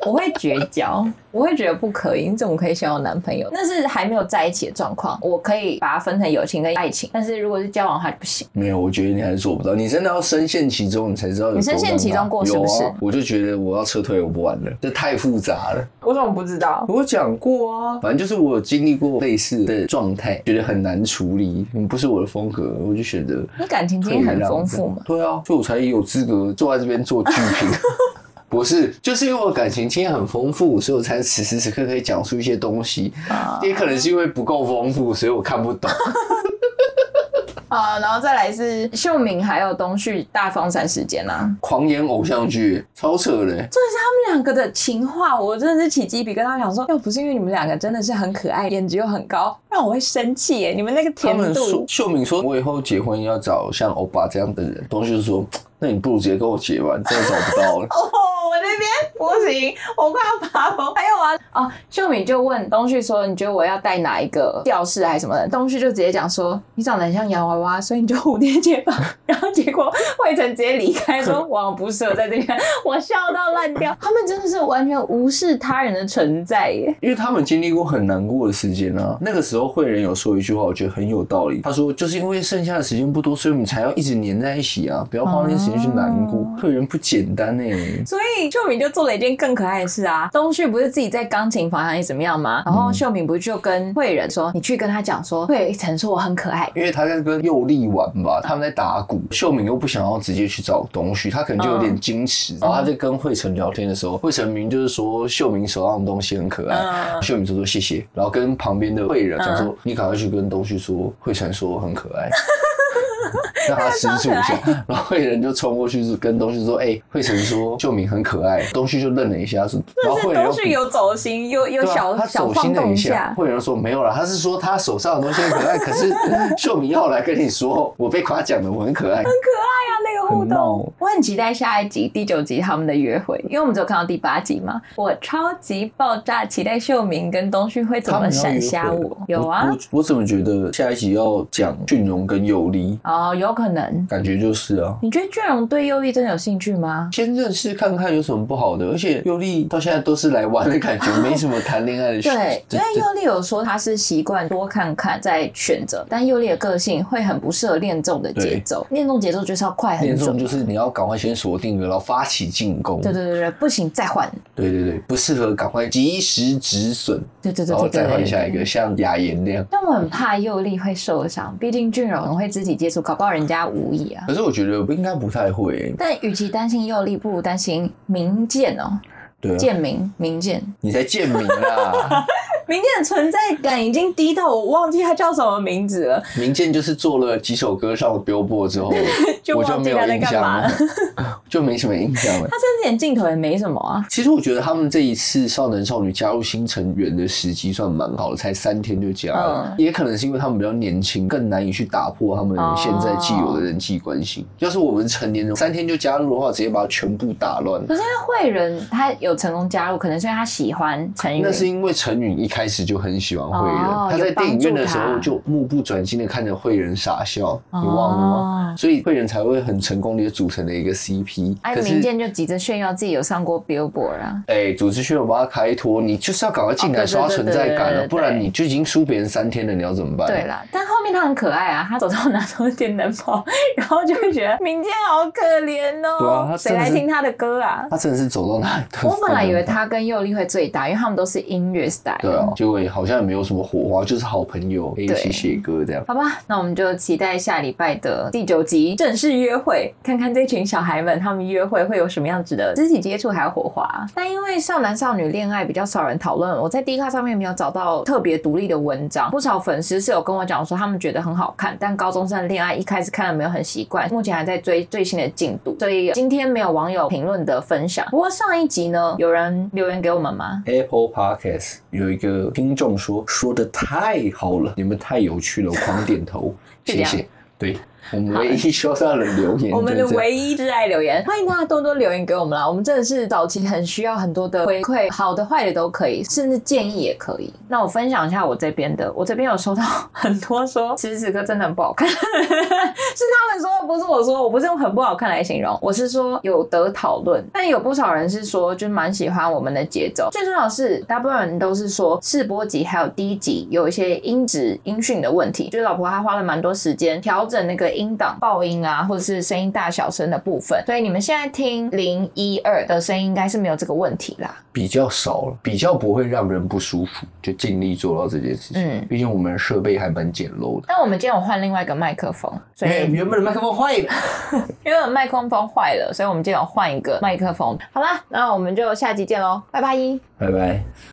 我会绝交，我会觉得不可以。你怎么可以选我男朋友？那是还没有在一起的状况，我可以把它分成友情跟爱情。但是如果是交往的话不行。没有，我觉得你还是做不到。你真的要深陷其中，你才知道有你深陷其中过是不是啊我就觉得我要撤退，我不玩了，这太复杂了。我怎么不知道？我讲过啊，反正就是我有经历过类似的状态，觉得很难处理，嗯不是我的风格，我就选择你感情经验很丰富嘛？对啊，所以我才有资格坐在这边做剧评。不是，就是因为我感情经验很丰富，所以我才此时此刻可以讲出一些东西。啊也可能是因为不够丰富，所以我看不懂。啊，然后再来是秀敏还有东旭大放闪时间啊。狂演偶像剧，超扯的。真的是他们两个的情话，我真的是起鸡皮疙瘩，想说，要不是因为你们两个真的是很可爱，颜值又很高，让我会生气耶！你们那个甜度，秀敏说，我以后结婚要找像欧巴这样的人。东旭就说，那你不如直接跟我结完，真的找不到了。哦，我那边不行，我快要发疯。还有啊，哦，秀敏就问东旭说：“你觉得我要带哪一个吊饰还是什么的？”东旭就直接讲说：“你长得很像洋娃娃，所以你就蝴蝶结吧。”然后结果惠成直接离开说：“我不适合在这边。”我笑到烂掉。他们真的是完全无视他人的存在耶。因为他们经历过很难过的时间啊。那个时候慧仁有说一句话，我觉得很有道理。他说，就是因为剩下的时间不多，所以我们才要一直黏在一起啊，不要花那些时间去难过。哦慧仁不简单呢、所以秀敏就做了一件更可爱的事啊！东旭不是自己在钢琴房还是怎么样吗？然后秀敏不是就跟慧仁说：“你去跟他讲说，慧成说我很可爱。”因为他在跟佑利玩吧，他们在打鼓，秀敏又不想要直接去找东旭，他可能就有点矜持。然后他在跟惠成聊天的时候，惠成明就是说秀敏手上的东西很可爱，嗯秀敏就说谢谢，然后跟旁边的慧仁讲说，你赶快去跟东旭说，惠成说我很可爱。让他吃醋一下，然后慧仁就冲过去是跟东旭说：“哎、惠成说秀敏很可爱。”东旭就愣了一下，说：“然后慧仁又东旭有走心，有有对啊小、心了一动下。慧仁说没有了，他是说他手上的东西很可爱，可是秀敏要来跟你说，我被夸奖了，我很可爱。很可爱啊，那个互动，我很期待下一集第九集他们的约会，因为我们只有看到第八集嘛。我超级爆炸期待秀敏跟东旭会怎么闪瞎我。有啊，我我怎么觉得下一集要讲俊荣跟佑利，哦，有可能。感觉就是啊。你觉得俊荣对佑利真的有兴趣吗？先认识看看有什么不好的，而且佑利到现在都是来玩的感觉，没什么谈恋爱的需 对，因为佑利有说他是习惯多看看再选择，但佑利的个性会很不适合恋综的节奏，恋综节奏就是要快很准恋综。就是你要赶快先锁定了，然后发起进攻。对对对对，不行再换。对对对，不适合赶快及时止损，对对对然后再。换下一个，像雅妍那样。但我很怕佑利会受伤，毕竟俊荣会肢体接触，搞不好人家无意啊。可是我觉得应该不太会、欸，但与其担心右利，不如担心民建哦，对啊，剑明明剑，你才贱民啦！明剑的存在感已经低到我忘记他叫什么名字了，明剑就是做了几首歌上了 Billboard 之后，就我就没有印象了。就没什么印象了他。甚至连镜头也没什么啊。其实我觉得他们这一次少男少女加入新成员的时机算蛮好的，才三天就加了，嗯也可能是因为他们比较年轻，更难以去打破他们现在既有的人际关系。要是我们成年人三天就加入的话，直接把它全部打乱。可是因为慧仁他有成功加入，可能是因为他喜欢陈宇。那是因为陈允一开始就很喜欢慧仁，哦他在电影院的时候就目不转睛的看着慧仁傻笑，你忘了吗？哦所以慧仁才会很成功的组成了一个 CP。哎，明剑就急着炫耀自己有上过 Billboard 啊。哎，组织需要把他开脱，你就是要赶快进来刷存在感了，不然你就已经输别人三天了，你要怎么办？对啦，但后面他很可爱啊，他走到哪都是电灯泡，然后就会觉得明建好可怜哦 对啊哦。谁来听他的歌啊？他真的是走到哪我本来以为他跟佑利会最大，因为他们都是音乐 style。对啊，结果也好像也没有什么火花，就是好朋友一起写歌这样。好吧，那我们就期待下礼拜的第九集正式约会，看看这群小孩们他们约会会有什么样子的肢体接触还有火花。但因为少男少女恋爱比较少人讨论，我在 D 卡上面没有找到特别独立的文章。不少粉丝是有跟我讲说，他们觉得很好看，但高中生的恋爱一开始看了没有很习惯，目前还在追最新的进度，所以今天没有网友评论的分享。不过上一集呢，有人留言给我们吗？Apple Podcast 有一个 听众说说的太好了，你们太有趣了，我狂点头，谢谢。对，我们唯一收到的留言，我们的唯一挚爱留言，欢迎大家多多留言给我们啦。我们真的是早期很需要很多的回馈，好的坏的都可以，甚至建议也可以。那我分享一下我这边的，我这边有收到很多说，此时此刻真的很不好看，是他们说的，不是我说，我不是用很不好看来形容，我是说有得讨论。但有不少人是说，就蛮喜欢我们的节奏。最重要的是，大部分人都是说试播集还有第一集有一些音质音讯的问题，就是老婆她花了蛮多时间调整那个音档爆音啊，或者是声音大小声的部分。所以你们现在听零一二的声音应该是没有这个问题啦。比较少了，比较不会让人不舒服，就尽力做到这件事情。嗯，毕竟我们设备还蛮简陋的。但我们今天有换另外一个麦克风，所以原本的麦克风坏了，因为麦克风坏了，所以我们今天有换一个麦克风。好啦，那我们就下集见喽，拜拜，拜拜。